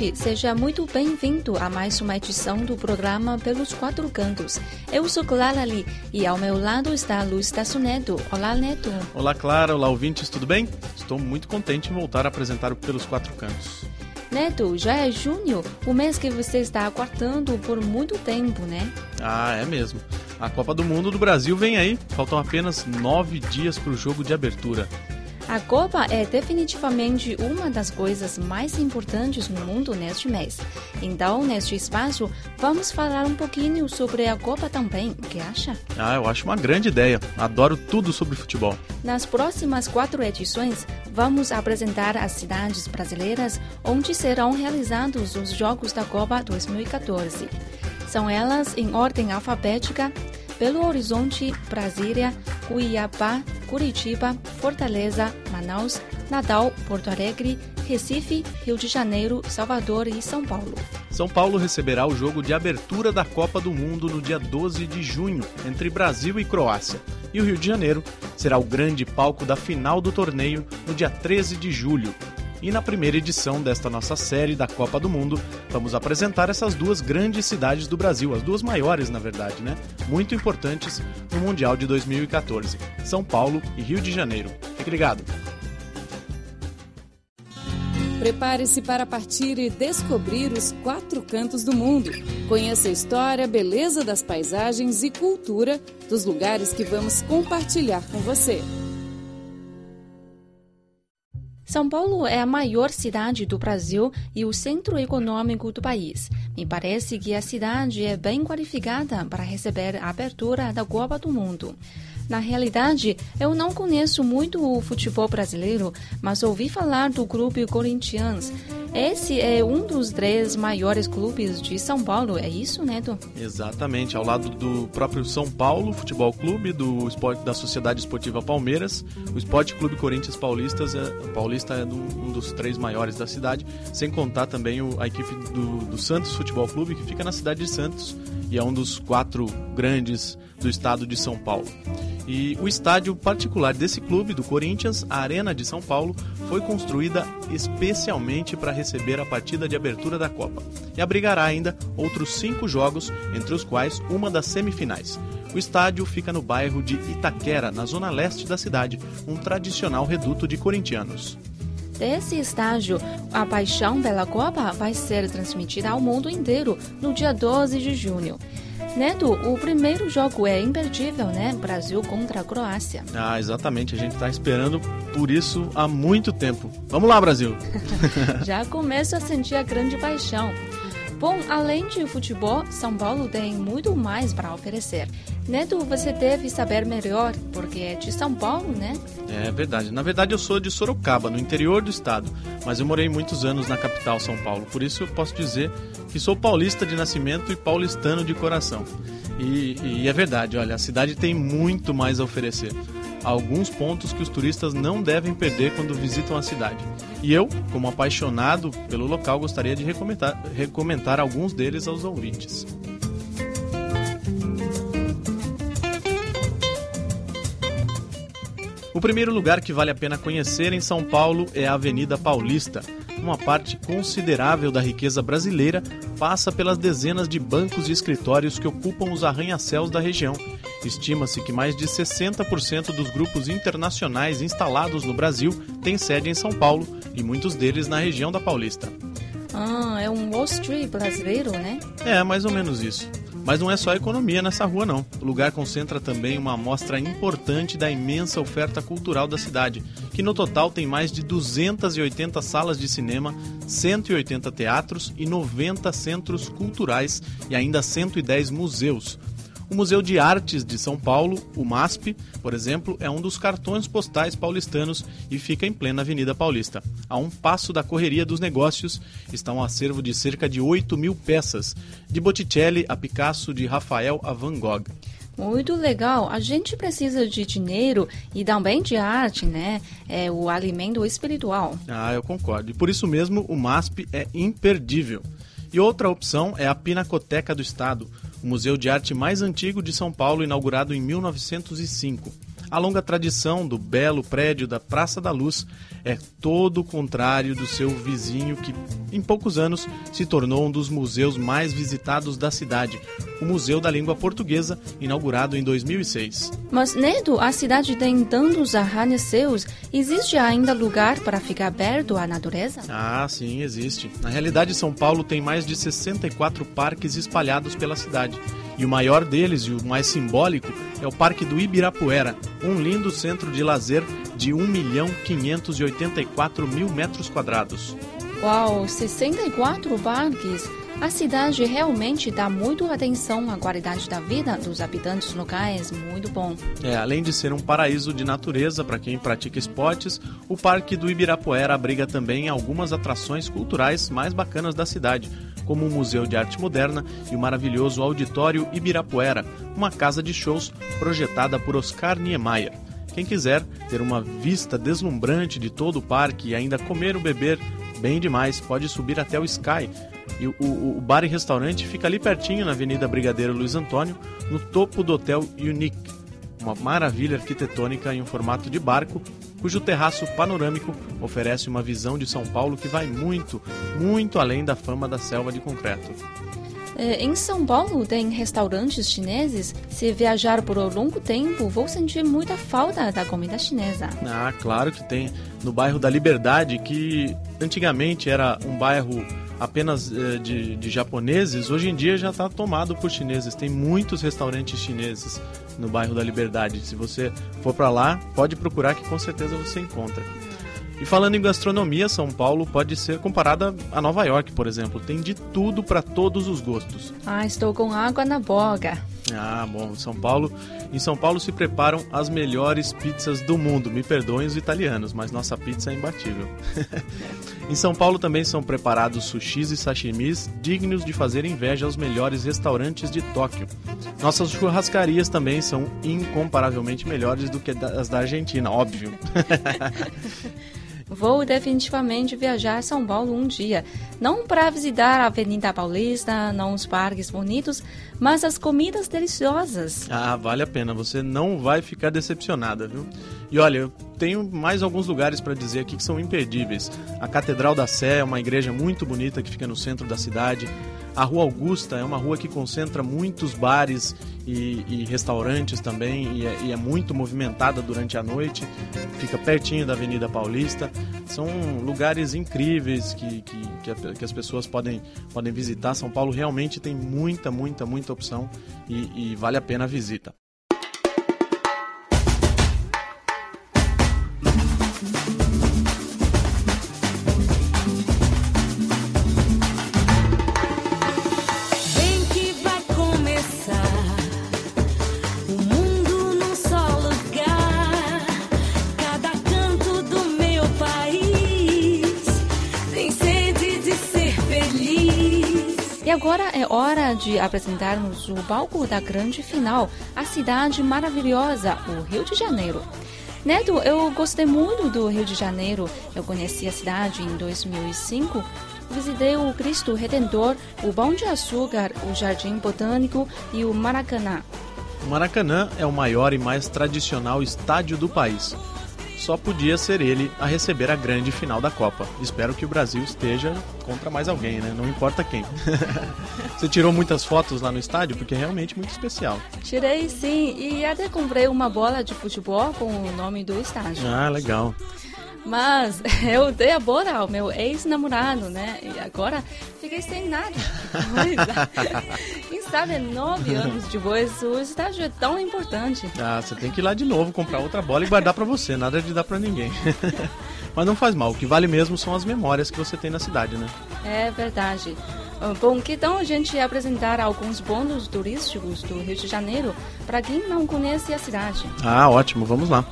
Ouvinte! Seja muito bem-vindo a mais uma edição do programa Pelos Quatro Cantos. Eu sou Clara Lee e ao meu lado está Luiz Tasso Neto. Olá, Neto! Olá, Clara! Olá, ouvintes! Tudo bem? Estou muito contente em voltar a apresentar o Pelos Quatro Cantos. Neto, já é junho, o mês que você está aguardando por muito tempo, né? Ah, é mesmo. A Copa do Mundo do Brasil vem aí. Faltam apenas nove dias para o jogo de abertura. A Copa é definitivamente uma das coisas mais importantes no mundo neste mês. Então, neste espaço, vamos falar um pouquinho sobre a Copa também. O que acha? Ah, eu acho uma grande ideia. Adoro tudo sobre futebol. Nas próximas quatro edições, vamos apresentar as cidades brasileiras onde serão realizados os Jogos da Copa 2014. São elas em ordem alfabética Belo Horizonte, Brasília, Cuiabá, Curitiba, Fortaleza, Manaus, Natal, Porto Alegre, Recife, Rio de Janeiro, Salvador e São Paulo. São Paulo receberá o jogo de abertura da Copa do Mundo no dia 12 de junho, entre Brasil e Croácia. E o Rio de Janeiro será o grande palco da final do torneio no dia 13 de julho, e na primeira edição desta nossa série da Copa do Mundo, vamos apresentar essas duas grandes cidades do Brasil, as duas maiores, na verdade, né? Muito importantes no Mundial de 2014, São Paulo e Rio de Janeiro. Fique ligado! Prepare-se para partir e descobrir os quatro cantos do mundo. Conheça a história, beleza das paisagens e cultura dos lugares que vamos compartilhar com você. São Paulo é a maior cidade do Brasil e o centro econômico do país. Me parece que a cidade é bem qualificada para receber a abertura da Copa do Mundo. Na realidade, eu não conheço muito o futebol brasileiro, mas ouvi falar do clube Corinthians. Esse é um dos três maiores clubes de São Paulo, é isso, Neto? Exatamente, ao lado do próprio São Paulo Futebol Clube, do esporte, da Sociedade Esportiva Palmeiras, o Esporte Clube Corinthians Paulistas é, Paulista é um, dos três maiores da cidade, sem contar também o, a equipe do, do Santos Futebol Clube, que fica na cidade de Santos e é um dos quatro grandes do estado de São Paulo. E o estádio particular desse clube, do Corinthians, a Arena de São Paulo, foi construída especialmente para receber a partida de abertura da Copa e abrigará ainda outros cinco jogos, entre os quais uma das semifinais. O estádio fica no bairro de Itaquera, na zona leste da cidade, um tradicional reduto de corintianos. Desse estágio, a paixão pela Copa vai ser transmitida ao mundo inteiro no dia 12 de junho. Neto, o primeiro jogo é imperdível, né? Brasil contra a Croácia. Ah, exatamente. A gente está esperando por isso há muito tempo. Vamos lá, Brasil! Já começo a sentir a grande paixão. Bom, além de futebol, São Paulo tem muito mais para oferecer. Neto, você deve saber melhor, porque é de São Paulo, né? É verdade. Na verdade, eu sou de Sorocaba, no interior do estado, mas eu morei muitos anos na capital, São Paulo. Por isso, eu posso dizer que sou paulista de nascimento e paulistano de coração. E, e é verdade, olha, a cidade tem muito mais a oferecer alguns pontos que os turistas não devem perder quando visitam a cidade. E eu, como apaixonado pelo local, gostaria de recomendar, recomendar alguns deles aos ouvintes. O primeiro lugar que vale a pena conhecer em São Paulo é a Avenida Paulista. Uma parte considerável da riqueza brasileira passa pelas dezenas de bancos e escritórios que ocupam os arranha-céus da região Estima-se que mais de 60% dos grupos internacionais instalados no Brasil têm sede em São Paulo e muitos deles na região da Paulista. Ah, é um Wall Street brasileiro, né? É, mais ou menos isso. Mas não é só economia nessa rua, não. O lugar concentra também uma amostra importante da imensa oferta cultural da cidade, que no total tem mais de 280 salas de cinema, 180 teatros e 90 centros culturais e ainda 110 museus, o Museu de Artes de São Paulo, o MASP, por exemplo, é um dos cartões postais paulistanos e fica em plena Avenida Paulista. A um passo da correria dos negócios está um acervo de cerca de 8 mil peças, de Botticelli a Picasso, de Rafael a Van Gogh. Muito legal. A gente precisa de dinheiro e também de arte, né? É o alimento espiritual. Ah, eu concordo. E por isso mesmo o MASP é imperdível. E outra opção é a Pinacoteca do Estado, o museu de arte mais antigo de São Paulo, inaugurado em 1905. A longa tradição do belo prédio da Praça da Luz é todo o contrário do seu vizinho, que em poucos anos se tornou um dos museus mais visitados da cidade, o Museu da Língua Portuguesa, inaugurado em 2006. Mas, Nedo, a cidade tem tantos arranha-céus, existe ainda lugar para ficar aberto à natureza? Ah, sim, existe. Na realidade, São Paulo tem mais de 64 parques espalhados pela cidade. E o maior deles, e o mais simbólico, é o Parque do Ibirapuera, um lindo centro de lazer de 1 milhão 584 mil metros quadrados. Uau, 64 parques! A cidade realmente dá muito atenção à qualidade da vida dos habitantes locais, muito bom. É, além de ser um paraíso de natureza para quem pratica esportes, o Parque do Ibirapuera abriga também algumas atrações culturais mais bacanas da cidade, como o Museu de Arte Moderna e o maravilhoso Auditório Ibirapuera, uma casa de shows projetada por Oscar Niemeyer. Quem quiser ter uma vista deslumbrante de todo o parque e ainda comer ou beber bem demais, pode subir até o Sky. E o, o, o, bar e restaurante fica ali pertinho na Avenida Brigadeiro Luiz Antônio, no topo do Hotel Unique, uma maravilha arquitetônica em um formato de barco, cujo terraço panorâmico oferece uma visão de São Paulo que vai muito, muito além da fama da selva de concreto. É, em São Paulo tem restaurantes chineses. Se viajar por um longo tempo, vou sentir muita falta da comida chinesa. Ah, claro que tem. No bairro da Liberdade, que antigamente era um bairro apenas eh, de, de, japoneses, hoje em dia já está tomado por chineses. Tem muitos restaurantes chineses no bairro da Liberdade. Se você for para lá, pode procurar que com certeza você encontra. E falando em gastronomia, São Paulo pode ser comparada a Nova York, por exemplo. Tem de tudo para todos os gostos. Ah, estou com água na boca. Ah, bom, São Paulo, em São Paulo se preparam as melhores pizzas do mundo. Me perdoem os italianos, mas nossa pizza é imbatível. em São Paulo também são preparados sushis e sashimis dignos de fazer inveja aos melhores restaurantes de Tóquio. Nossas churrascarias também são incomparavelmente melhores do que as da Argentina, óbvio. Vou definitivamente viajar a São Paulo um dia. Não para visitar a Avenida Paulista, não os parques bonitos, mas as comidas deliciosas. Ah, vale a pena. Você não vai ficar decepcionada, viu? E olha, eu tenho mais alguns lugares para dizer aqui que são imperdíveis. A Catedral da Sé é uma igreja muito bonita que fica no centro da cidade. A Rua Augusta é uma rua que concentra muitos bares e, e restaurantes também e é, e é, muito movimentada durante a noite. Fica pertinho da Avenida Paulista. São lugares incríveis que, que, que, a, que as pessoas podem, podem visitar. São Paulo realmente tem muita, muita, muita opção e, e vale a pena a visita. E agora é hora de apresentarmos o palco da grande final, a cidade maravilhosa, o Rio de Janeiro. Neto, eu gostei muito do Rio de Janeiro. Eu conheci a cidade em 2005. Visitei o Cristo Redentor, o Pão de Açúcar, o Jardim Botânico e o Maracanã. O Maracanã é o maior e mais tradicional estádio do país só podia ser ele a receber a grande final da Copa. Espero que o Brasil esteja contra mais alguém, né? Não importa quem. Você tirou muitas fotos lá no estádio? Porque é realmente muito especial. Tirei sim, e até comprei uma bola de futebol com o nome do estádio. Ah, legal. Mas eu dei a bola ao meu ex-namorado, né? E agora fiquei sem nada. Quem sabe nove anos depois o estágio é tão importante. Ah, você tem que ir lá de novo, comprar outra bola e guardar para você. Nada de dar para ninguém. Mas não faz mal. O que vale mesmo são as memórias que você tem na cidade, né? É verdade. Ah, bom, que então a gente apresentar alguns pontos turísticos do Rio de Janeiro para quem não conhece a cidade. Ah, ótimo. Vamos lá.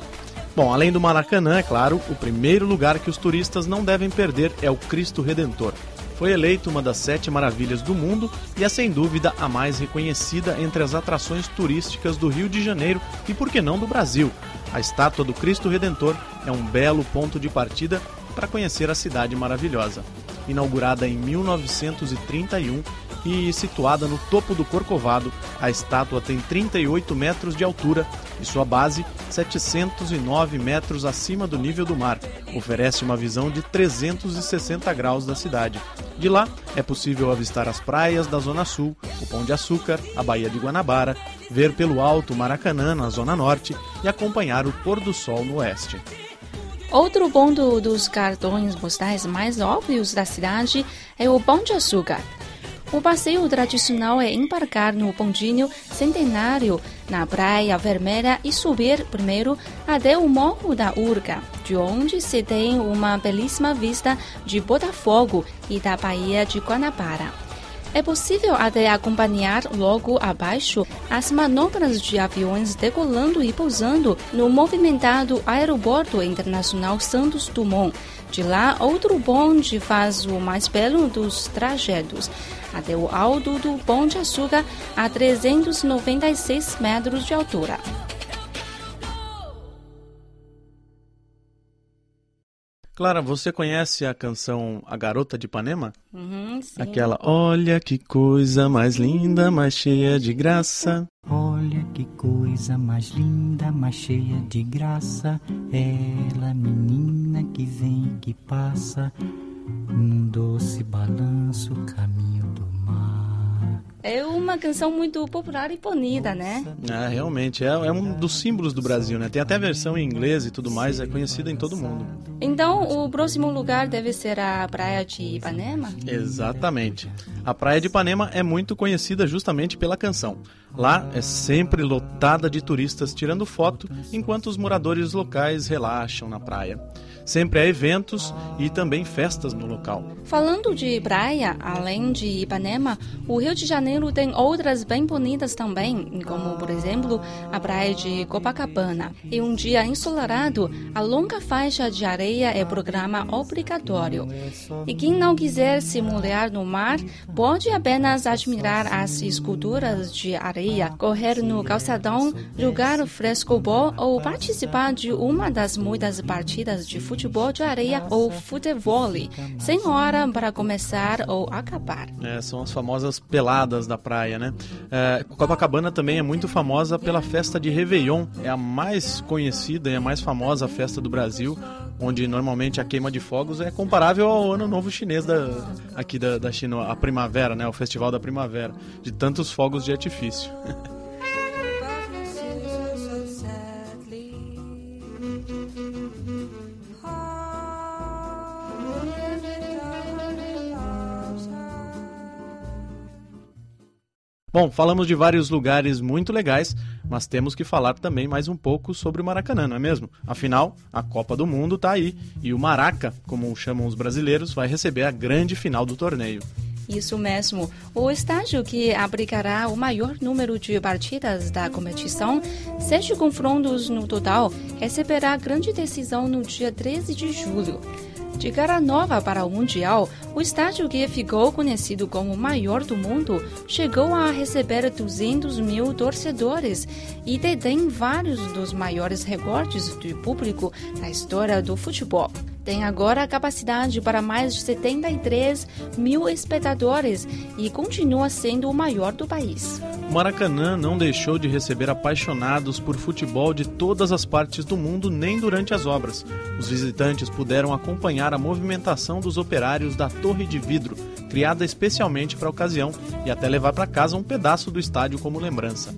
Bom, além do Maracanã, é claro, o primeiro lugar que os turistas não devem perder é o Cristo Redentor. foi eleita uma das sete maravilhas do mundo e é sem dúvida a mais reconhecida entre as atrações turísticas do Rio de Janeiro e, por que não, do Brasil. A estátua do Cristo Redentor é um belo ponto de partida para conhecer a cidade maravilhosa. Inaugurada em 1931, e situada no topo do Corcovado, a estátua tem 38 metros de altura e sua base 709 metros acima do nível do mar. Oferece uma visão de 360 graus da cidade. De lá é possível avistar as praias da Zona Sul, o Pão de Açúcar, a Baía de Guanabara, ver pelo alto Maracanã na Zona Norte e acompanhar o pôr do sol no oeste. Outro ponto dos cartões postais mais óbvios da cidade é o Pão de Açúcar. O passeio tradicional é embarcar no bondinho centenário na Praia Vermelha e subir primeiro até o Morro da Urca, de onde se tem uma belíssima vista de Botafogo e da Baía de Guanabara. É possível até acompanhar logo abaixo as manobras de aviões decolando e pousando no movimentado Aeroporto Internacional Santos Dumont. De lá, outro bonde faz o mais belo dos trajetos, até o alto do de Açúcar, a 396 metros de altura. Clara, você conhece a canção A Garota de Ipanema? Uhum, Aquela Olha que coisa mais linda, mais cheia de graça. Olha que coisa mais linda, mais cheia de graça. Ela, menina que vem, que passa, num doce balanço, caminho mar. É uma canção muito popular e bonita, né? É, realmente, é, é, um dos símbolos do Brasil, né? Tem até versão em inglês e tudo mais, é conhecida em todo mundo. Então, o próximo lugar deve ser a Praia de Ipanema? Exatamente. A Praia de Ipanema é muito conhecida justamente pela canção. Lá é sempre lotada de turistas tirando foto enquanto os moradores locais relaxam na praia. Sempre há eventos e também festas no local. Falando de praia, além de Ipanema, o Rio de Janeiro tem outras bem bonitas também, como, por exemplo, a praia de Copacabana. Em um dia ensolarado, a longa faixa de areia é programa obrigatório. E quem não quiser se molhar no mar, pode apenas admirar as esculturas de areia, correr no calçadão, jogar frescobol ou participar de uma das muitas partidas de futebol futebol de areia ou futebol, sem hora para começar ou acabar. É, são as famosas peladas da praia, né? É, Copacabana também é muito famosa pela festa de Réveillon, é a mais conhecida e a mais famosa festa do Brasil, onde normalmente a queima de fogos é comparável ao Ano Novo Chinês da, aqui da, da China, a primavera, né? O Festival da Primavera, de tantos fogos de artifício. Bom, falamos de vários lugares muito legais, mas temos que falar também mais um pouco sobre o Maracanã, não é mesmo? Afinal, a Copa do Mundo está aí e o Maraca, como chamam os brasileiros, vai receber a grande final do torneio. Isso mesmo. O estádio que abrigará o maior número de partidas da competição, sete confrontos no total, receberá grande decisão no dia 13 de julho. De cara nova para o Mundial, o estádio que ficou conhecido como o maior do mundo chegou a receber 200 mil torcedores e detém vários dos maiores recordes de público na história do futebol tem agora capacidade para mais de 73 mil espectadores e continua sendo o maior do país. O Maracanã não deixou de receber apaixonados por futebol de todas as partes do mundo, nem durante as obras. Os visitantes puderam acompanhar a movimentação dos operários da Torre de Vidro, criada especialmente para a ocasião, e até levar para casa um pedaço do estádio como lembrança.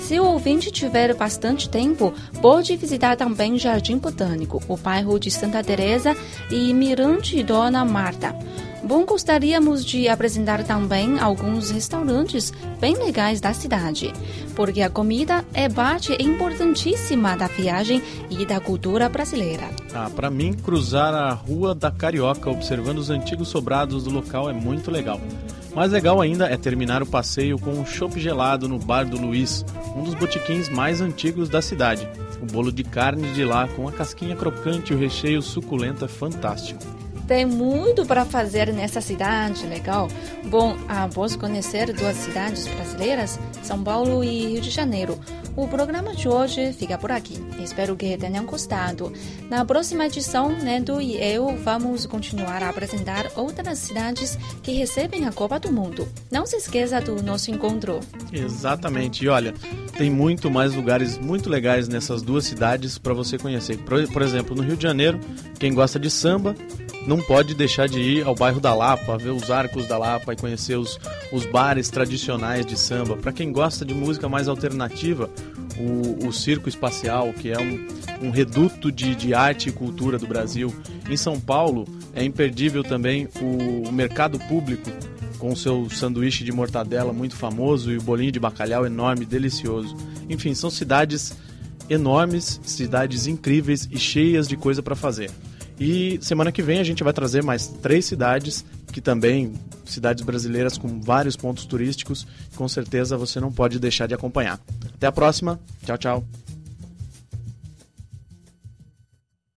Se o ouvinte tiver bastante tempo, pode visitar também Jardim Botânico, o bairro de Santa Teresa e Mirante Dona Marta. Bom, gostaríamos de apresentar também alguns restaurantes bem legais da cidade, porque a comida é parte importantíssima da viagem e da cultura brasileira. Ah, para mim, cruzar a Rua da Carioca observando os antigos sobrados do local é muito legal. Mais legal ainda é terminar o passeio com um chopp gelado no Bar do Luiz, um dos botiquins mais antigos da cidade. O bolo de carne de lá, com a casquinha crocante e o recheio suculento, é fantástico. Tem muito para fazer nessa cidade, legal. Bom, após conhecer duas cidades brasileiras, São Paulo e Rio de Janeiro, o programa de hoje fica por aqui. Espero que tenham gostado. Na próxima edição, Neto e eu vamos continuar a apresentar outras cidades que recebem a Copa do Mundo. Não se esqueça do nosso encontro. Exatamente. E olha, tem muito mais lugares muito legais nessas duas cidades para você conhecer. Por exemplo, no Rio de Janeiro, quem gosta de samba não pode deixar de ir ao bairro da Lapa, ver os arcos da Lapa e conhecer os, os bares tradicionais de samba. Para quem gosta de música mais alternativa, o, o Circo Espacial, que é um, um reduto de, de arte e cultura do Brasil. Em São Paulo, é imperdível também o, o Mercado Público, com o seu sanduíche de mortadela muito famoso e o bolinho de bacalhau enorme, delicioso. Enfim, são cidades enormes, cidades incríveis e cheias de coisa para fazer. E semana que vem a gente vai trazer mais três cidades, que também cidades brasileiras com vários pontos turísticos, com certeza você não pode deixar de acompanhar. Até a próxima. Tchau, tchau.